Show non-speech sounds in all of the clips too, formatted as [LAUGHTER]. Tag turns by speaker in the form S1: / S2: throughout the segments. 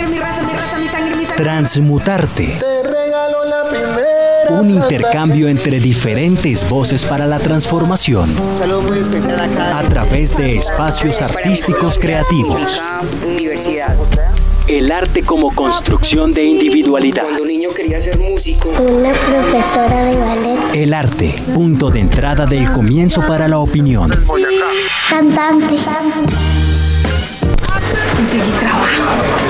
S1: sangre, mi raza, mi raza, mi sangre, mi sangre.
S2: Transmutarte.
S3: Te regalo la primera.
S2: Un intercambio entre diferentes voces para la transformación.
S4: Saludos muy especial acá.
S2: A través de espacios artísticos creativos.
S4: Universidad.
S2: El arte como construcción de individualidad.
S4: Cuando un niño quería ser músico.
S5: Una profesora de ballet.
S2: El arte, punto de entrada del comienzo para la opinión.
S5: Cantante.
S1: Conseguí trabajo.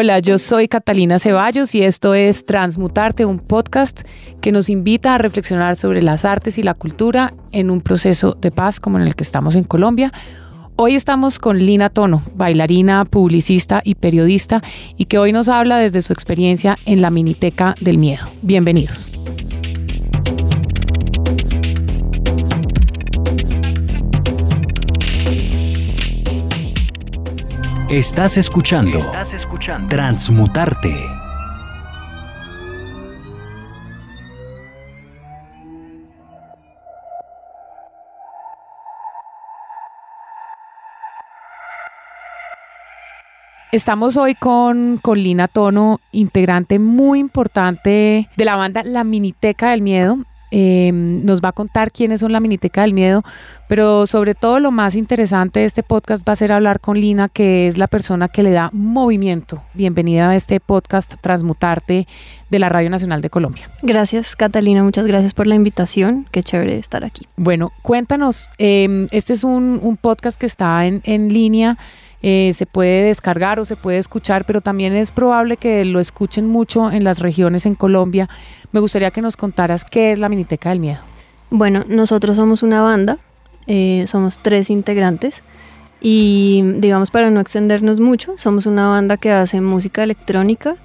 S6: Hola, yo soy Catalina Ceballos y esto es Transmutarte, un podcast que nos invita a reflexionar sobre las artes y la cultura en un proceso de paz como en el que estamos en Colombia. Hoy estamos con Lina Tono, bailarina, publicista y periodista, y que hoy nos habla desde su experiencia en la Miniteca del Miedo. Bienvenidos.
S2: Estás escuchando. Estás escuchando. Transmutarte.
S6: Estamos hoy con, con Lina Tono, integrante muy importante de la banda La Miniteca del Miedo. Eh, nos va a contar quiénes son la Miniteca del Miedo, pero sobre todo lo más interesante de este podcast va a ser hablar con Lina, que es la persona que le da movimiento. Bienvenida a este podcast Transmutarte de la Radio Nacional de Colombia.
S7: Gracias, Catalina. Muchas gracias por la invitación. Qué chévere estar aquí.
S6: Bueno, cuéntanos, eh, este es un, un, podcast que está en, en línea. Eh, se puede descargar o se puede escuchar, pero también es probable que lo escuchen mucho en las regiones en Colombia. Me gustaría que nos contaras qué es la Miniteca del Miedo.
S7: Bueno, nosotros somos una banda, eh, somos tres integrantes y digamos para no extendernos mucho, somos una banda que hace música electrónica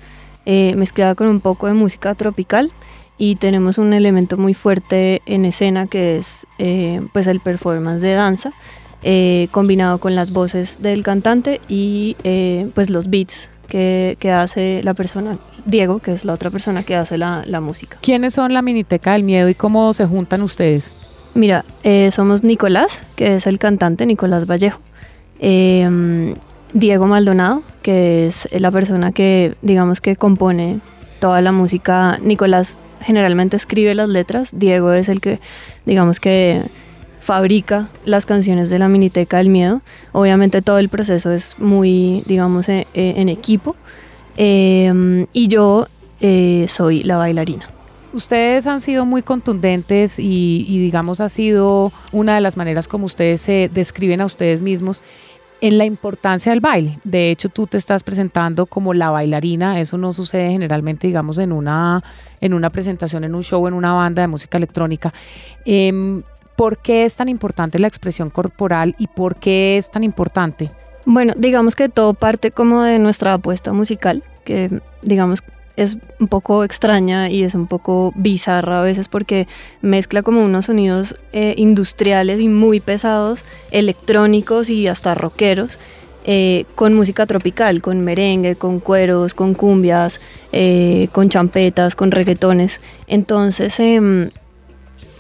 S7: eh, mezclada con un poco de música tropical y tenemos un elemento muy fuerte en escena que es eh, pues el performance de danza eh, combinado con las voces del cantante y eh, pues los beats que, que, hace la persona, Diego, que es la otra persona que hace la, la, música.
S6: ¿Quiénes son la Miniteca del Miedo y cómo se juntan ustedes?
S7: Mira, eh, somos Nicolás, que es el cantante, Nicolás Vallejo. Eh, Diego Maldonado, que es la persona que, digamos, que compone toda la música. Nicolás generalmente escribe las letras, Diego es el que, digamos que fabrica las canciones de la Miniteca del Miedo. Obviamente todo el proceso es muy, digamos, en, en equipo. Eh, y yo eh, soy la bailarina.
S6: Ustedes han sido muy contundentes y, y, digamos, ha sido una de las maneras como ustedes se describen a ustedes mismos en la importancia del baile. De hecho, tú te estás presentando como la bailarina. Eso no sucede generalmente, digamos, en una, en una presentación, en un show, en una banda de música electrónica. Eh, ¿Por qué es tan importante la expresión corporal y por qué es tan importante?
S7: Bueno, digamos que todo parte como de nuestra apuesta musical, que digamos es un poco extraña y es un poco bizarra a veces porque mezcla como unos sonidos eh, industriales y muy pesados, electrónicos y hasta rockeros. Eh, con música tropical, con merengue, con cueros, con cumbias, eh, con champetas, con reggaetones. Entonces, eh,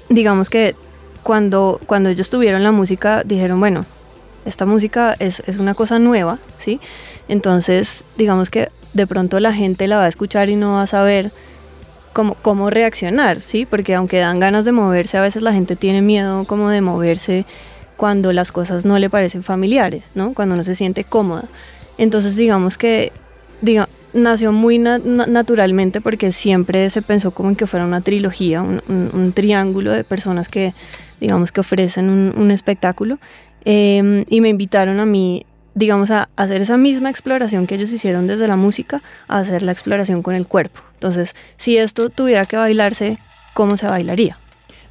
S7: digamos que cuando, cuando ellos tuvieron la música, dijeron, bueno, esta música es, es, una cosa nueva, ¿sí? Entonces, digamos que de pronto la gente la va a escuchar y no va a saber cómo, cómo reaccionar, ¿sí? Porque aunque dan ganas de moverse, a veces la gente tiene miedo como de moverse cuando las cosas no le parecen familiares, ¿no? Cuando no se siente cómoda. Entonces, digamos que diga, nació muy na naturalmente porque siempre se pensó como en que fuera una trilogía, un, un, un triángulo de personas que, digamos, que ofrecen un, un espectáculo. Eh, y me invitaron a mí, digamos, a hacer esa misma exploración que ellos hicieron desde la música, a hacer la exploración con el cuerpo. Entonces, si esto tuviera que bailarse, ¿cómo se bailaría?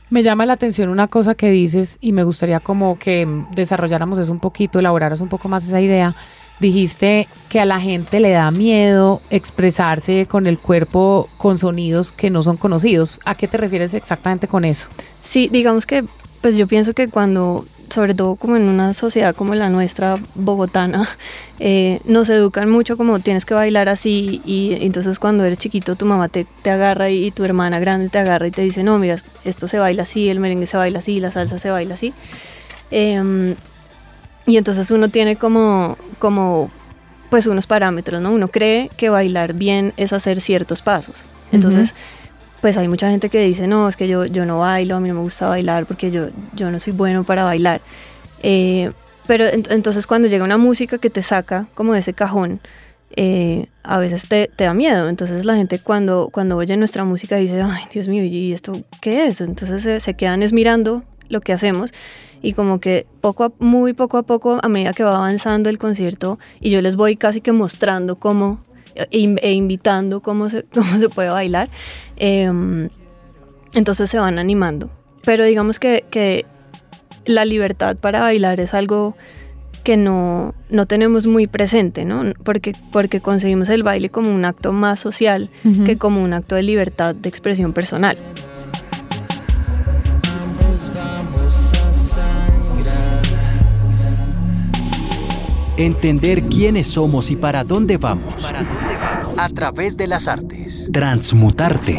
S6: Me llama la atención una cosa que dices y me gustaría como que desarrolláramos eso un poquito, elaboraras un poco más esa idea dijiste que a la gente le da miedo expresarse con el cuerpo con sonidos que no son conocidos. ¿A qué te refieres exactamente con eso?
S7: Sí, digamos que pues yo pienso que cuando sobre todo como en una sociedad como la nuestra, bogotana, [LAUGHS] eh, nos educan mucho como tienes que bailar así y entonces cuando eres chiquito tu mamá te, te agarra y, tu hermana grande te agarra y te dice, no, mira, esto se baila así, el merengue se baila así, la salsa se baila así. Em, y entonces uno tiene como, como pues unos parámetros, ¿no? Uno cree que bailar bien es hacer ciertos pasos. Entonces, pues hay mucha gente que dice, no, es que yo, yo no bailo, a mí no me gusta bailar porque yo, yo no soy bueno para bailar. Eh, pero entonces cuando llega una música que te saca como de ese cajón, eh, a veces te, te, da miedo. Entonces la gente cuando, cuando oye nuestra música dice, ay, Dios mío, ¿y esto qué es? Entonces se, se quedan es mirando lo que hacemos y como que poco a, muy poco a poco, a medida que va avanzando el concierto y yo les voy casi que mostrando cómo e, e, invitando cómo se, [LAUGHS] cómo se puede bailar. Em, entonces se van animando. Pero digamos que, que, la libertad para bailar es algo que no, no tenemos muy presente, ¿no? Porque, porque concebimos el baile como un acto más social que como un acto de libertad de expresión personal.
S2: Entender quiénes somos y para dónde vamos. A través de las artes. Transmutarte.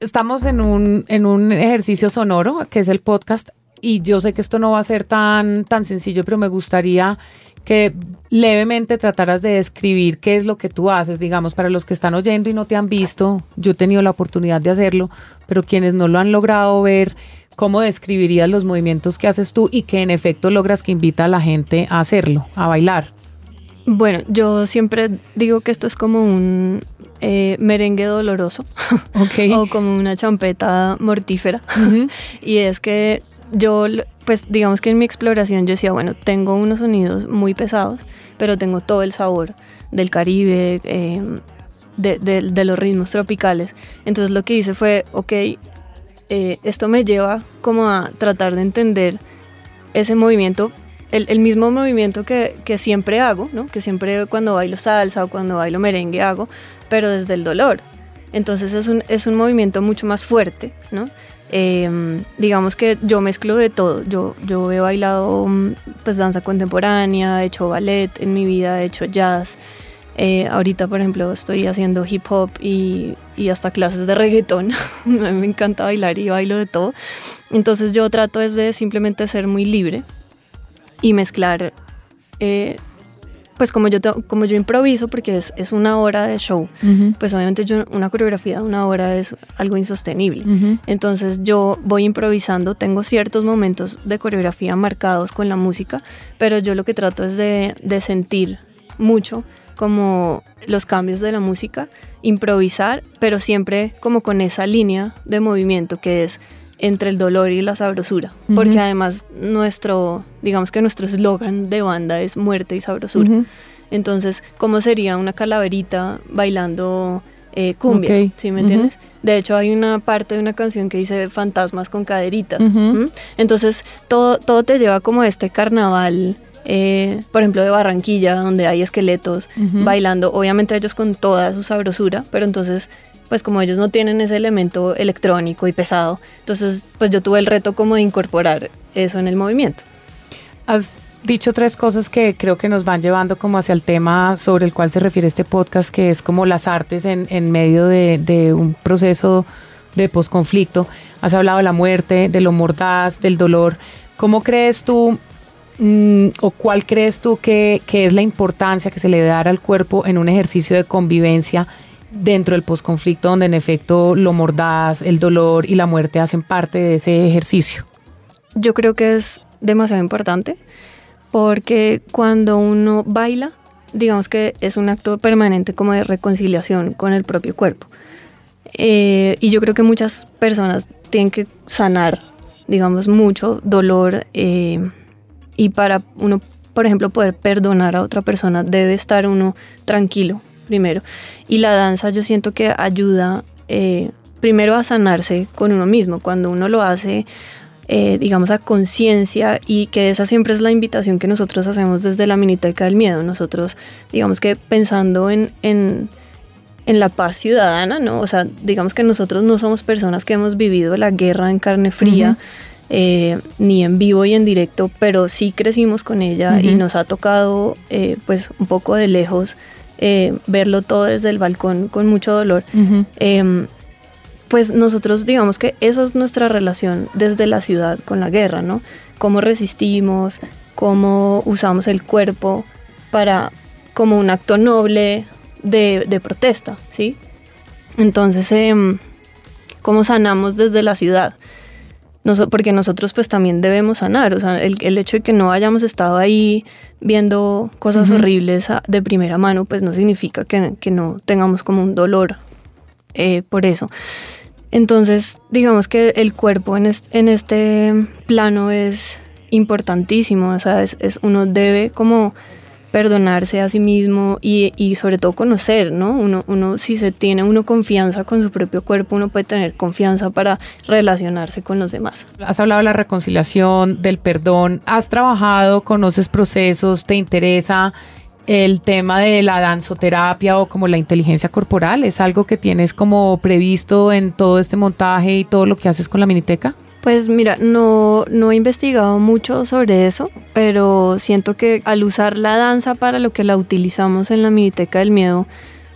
S6: Estamos en un, en un ejercicio sonoro, que es el podcast, y yo sé que esto no va a ser tan, tan sencillo, pero me gustaría que levemente trataras de describir qué es lo que tú haces, digamos, para los que están oyendo y no te han visto, yo he tenido la oportunidad de hacerlo, pero quienes no lo han logrado ver, ¿cómo describirías los movimientos que haces tú y que en efecto logras que invita a la gente a hacerlo, a bailar?
S7: Bueno, yo siempre digo que esto es como un eh, merengue doloroso [LAUGHS] o como una champeta mortífera. [LAUGHS] y es que yo, pues digamos que en mi exploración yo decía, bueno, tengo unos sonidos muy pesados, pero tengo todo el sabor del Caribe, em, de, de, los ritmos tropicales. Entonces lo que hice fue, ok, eh, esto me lleva como a tratar de entender ese movimiento, el, mismo movimiento que, siempre hago, ¿no? que siempre cuando bailo salsa o cuando bailo merengue hago, pero desde el dolor. Entonces es un, es un movimiento mucho más fuerte, ¿no? Em, digamos que yo mezclo de todo. Yo, yo he bailado pues danza contemporánea, he hecho ballet en mi vida, he hecho jazz, eh, ahorita, por ejemplo, estoy haciendo hip hop y, y hasta clases de reggaetón. [LAUGHS] me encanta bailar y bailo de todo. Entonces yo trato es de simplemente ser muy libre y mezclar, eh, pues como yo, como yo improviso, porque es, es una hora de show, pues obviamente yo, una coreografía de una hora es algo insostenible. Entonces yo voy improvisando, tengo ciertos momentos de coreografía marcados con la música, pero yo lo que trato es de, de sentir mucho como los cambios de la música, improvisar, pero siempre como con esa línea de movimiento que es entre el dolor y la sabrosura, porque además nuestro, digamos que nuestro eslogan de banda es muerte y sabrosura. Entonces, ¿cómo sería una calaverita bailando eh, cumbia? ¿Sí me entiendes? De hecho, hay una parte de una canción que dice fantasmas con caderitas. Entonces, todo, todo te lleva como a este carnaval eh, por ejemplo, de Barranquilla, donde hay esqueletos bailando, obviamente ellos con toda su sabrosura, pero entonces, pues como ellos no tienen ese elemento electrónico y pesado, entonces, pues yo tuve el reto como de incorporar eso en el movimiento.
S6: Has dicho tres cosas que creo que nos van llevando como hacia el tema sobre el cual se refiere este podcast, que es como las artes en, en medio de, de un proceso de posconflicto. Has hablado de la muerte, de lo mordaz, del dolor. ¿Cómo crees tú Mm, ¿O cuál crees tú que, es la importancia que se le debe dar al cuerpo en un ejercicio de convivencia dentro del posconflicto, donde en efecto lo mordaz, el dolor y la muerte hacen parte de ese ejercicio?
S7: Yo creo que es demasiado importante porque cuando uno baila, digamos que es un acto permanente como de reconciliación con el propio cuerpo. Eh, y yo creo que muchas personas tienen que sanar, digamos, mucho dolor. Eh, y para uno, por ejemplo, poder perdonar a otra persona, debe estar uno tranquilo primero. Y la danza yo siento que ayuda eh, primero a sanarse con uno mismo. Cuando uno lo hace eh, digamos, a conciencia y que esa siempre es la invitación que nosotros hacemos desde la Miniteca del Miedo. Nosotros, digamos que pensando en, en, en la paz ciudadana, ¿no? O sea, digamos que nosotros no somos personas que hemos vivido la guerra en carne fría. Eh, ni en vivo y en directo, pero sí crecimos con ella y nos ha tocado eh, pues un poco de lejos verlo todo desde el balcón con mucho dolor pues nosotros digamos que esa es nuestra relación desde la ciudad con la guerra, ¿no? Cómo resistimos, cómo usamos el cuerpo para como un acto noble de, protesta, ¿sí? Entonces, em, ¿cómo sanamos desde la ciudad? Porque nosotros pues también debemos sanar, o sea, el, hecho de que no hayamos estado ahí viendo cosas horribles de primera mano, pues no significa que, no tengamos como un dolor eh, por eso. Entonces, digamos que el cuerpo en este, plano es importantísimo, o sea, es, uno debe como perdonarse a sí mismo y, sobre todo conocer, ¿no? Uno, uno, si se tiene uno confianza con su propio cuerpo, uno puede tener confianza para relacionarse con los demás.
S6: Has hablado de la reconciliación, del perdón, has trabajado, conoces procesos, te interesa el tema de la danzoterapia o como la inteligencia corporal? ¿Es algo que tienes como previsto en todo este montaje y todo lo que haces con la miniteca?
S7: Pues mira, no, no he investigado mucho sobre eso, pero siento que al usar la danza para lo que la utilizamos en la miniteca del miedo,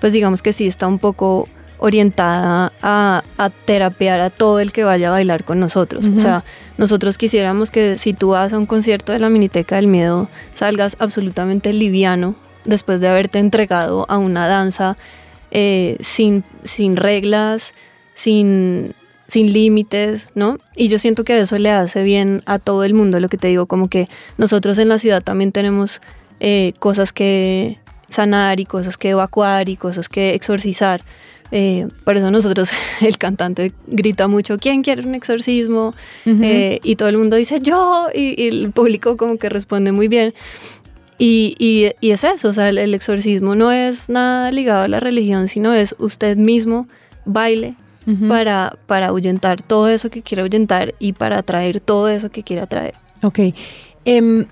S7: pues digamos que sí está un poco orientada a, a terapear a todo el que vaya a bailar con nosotros. O sea, nosotros quisiéramos que si tú vas a un concierto de la Miniteca del Miedo, salgas absolutamente liviano después de haberte entregado a una danza eh, sin, sin reglas, sin, sin límites, ¿no? Y yo siento que eso le hace bien a todo el mundo, lo que te digo, como que nosotros en la ciudad también tenemos eh, cosas que sanar y cosas que evacuar y cosas que exorcizar. Eh, por eso nosotros, [LAUGHS] el cantante grita mucho, ¿quién quiere un exorcismo? Eh, y todo el mundo dice, yo, y, el público como que responde muy bien. Y, y, es eso, o sea, el, exorcismo no es nada ligado a la religión, sino es usted mismo baile para, para ahuyentar todo eso que quiere ahuyentar y para atraer todo eso que quiere atraer.
S6: Ok. Em,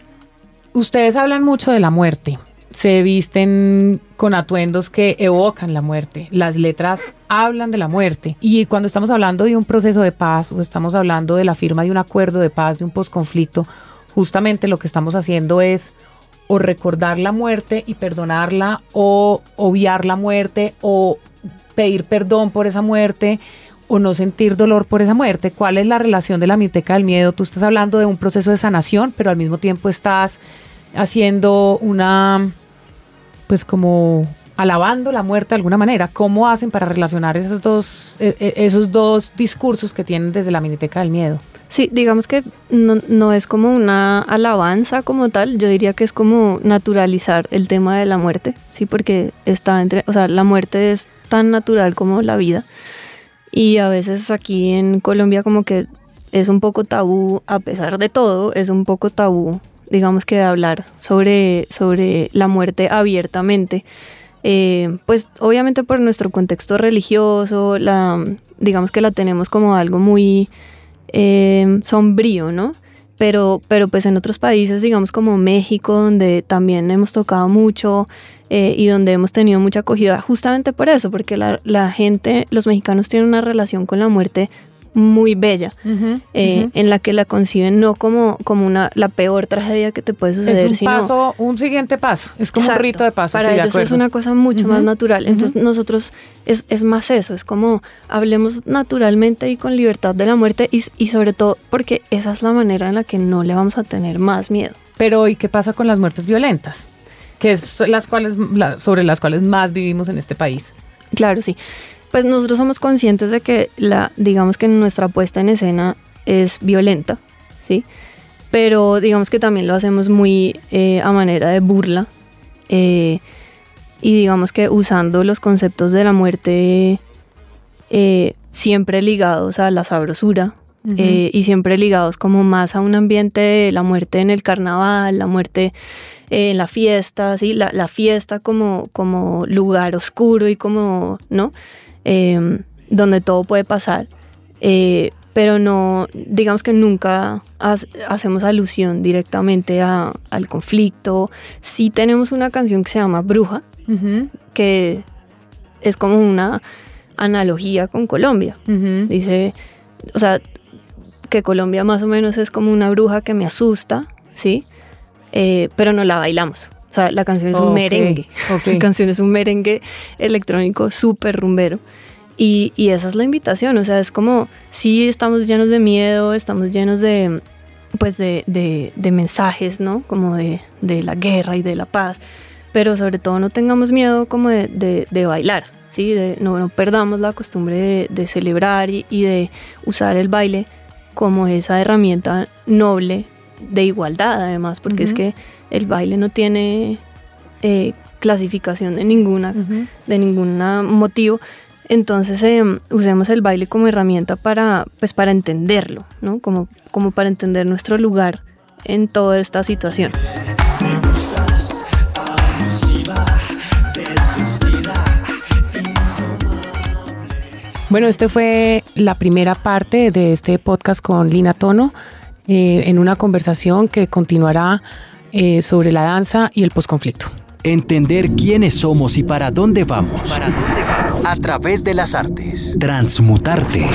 S6: ustedes hablan mucho de la muerte se visten con atuendos que evocan la muerte. Las letras hablan de la muerte. Y cuando estamos hablando de un proceso de paz o estamos hablando de la firma de un acuerdo de paz, de un posconflicto, justamente lo que estamos haciendo es o recordar la muerte y perdonarla o obviar la muerte o pedir perdón por esa muerte o no sentir dolor por esa muerte. ¿Cuál es la relación de la miteca del miedo? Tú estás hablando de un proceso de sanación, pero al mismo tiempo estás haciendo una pues como alabando la muerte de alguna manera. ¿Cómo hacen para relacionar esos dos, e, e, esos dos discursos que tienen desde la Miniteca del Miedo?
S7: Sí, digamos que no, es como una alabanza como tal, yo diría que es como naturalizar el tema de la muerte, sí, porque está entre, o sea, la muerte es tan natural como la vida. Y a veces aquí en Colombia como que es un poco tabú, a pesar de todo, es un poco tabú digamos que de hablar sobre, sobre la muerte abiertamente. Eh, pues obviamente por nuestro contexto religioso, la, digamos que la tenemos como algo muy eh, sombrío, ¿no? Pero, pero pues en otros países, digamos como México, donde también hemos tocado mucho eh, y donde hemos tenido mucha acogida, justamente por eso, porque la, la gente, los mexicanos tienen una relación con la muerte muy bella, eh, en la que la conciben no como, como una, la peor tragedia que te puede suceder.
S6: Es un paso, un siguiente paso, es como un rito de paso.
S7: Para ellos es una cosa mucho más natural. Entonces nosotros es, es, más eso, es como hablemos naturalmente y con libertad de la muerte y, y, sobre todo porque esa es la manera en la que no le vamos a tener más miedo.
S6: Pero ¿y qué pasa con las muertes violentas? Que es las cuales, sobre las cuales más vivimos en este país.
S7: Claro, sí pues nosotros somos conscientes de que la, digamos que nuestra puesta en escena es violenta, ¿sí? Pero digamos que también lo hacemos muy eh, a manera de burla eh, y digamos que usando los conceptos de la muerte eh, siempre ligados a la sabrosura y siempre ligados como más a un ambiente de la muerte en el carnaval, la muerte en la fiesta, ¿sí? la, la fiesta como, como lugar oscuro y como, ¿no? Em, donde todo puede pasar. Eh, pero no, digamos que nunca hacemos alusión directamente al conflicto. Sí tenemos una canción que se llama Bruja, que es como una analogía con Colombia. Dice, o sea, que Colombia más o menos es como una bruja que me asusta, ¿sí? Eh, pero no la bailamos. O sea, la canción es un merengue. [LAUGHS] La canción es un merengue electrónico súper rumbero. Y, esa es la invitación, o sea, es como, sí estamos llenos de miedo, estamos llenos de, pues de, mensajes, ¿no? Como de, la guerra y de la paz, pero sobre todo no tengamos miedo como de, bailar, ¿sí? no, no perdamos la costumbre de, celebrar y, de usar el baile como esa herramienta noble de igualdad, además, porque es que el baile no tiene eh, clasificación de ninguna, de ningún motivo, entonces em, usemos el baile como herramienta para, pues, para entenderlo, ¿no? Como, como para entender nuestro lugar en toda esta situación.
S6: Bueno, esta fue la primera parte de este podcast con Lina Tono, eh, en una conversación que continuará eh, sobre la danza y el posconflicto.
S2: Entender quiénes somos y para dónde vamos. ¿Para dónde vamos? A través de las artes. Transmutarte.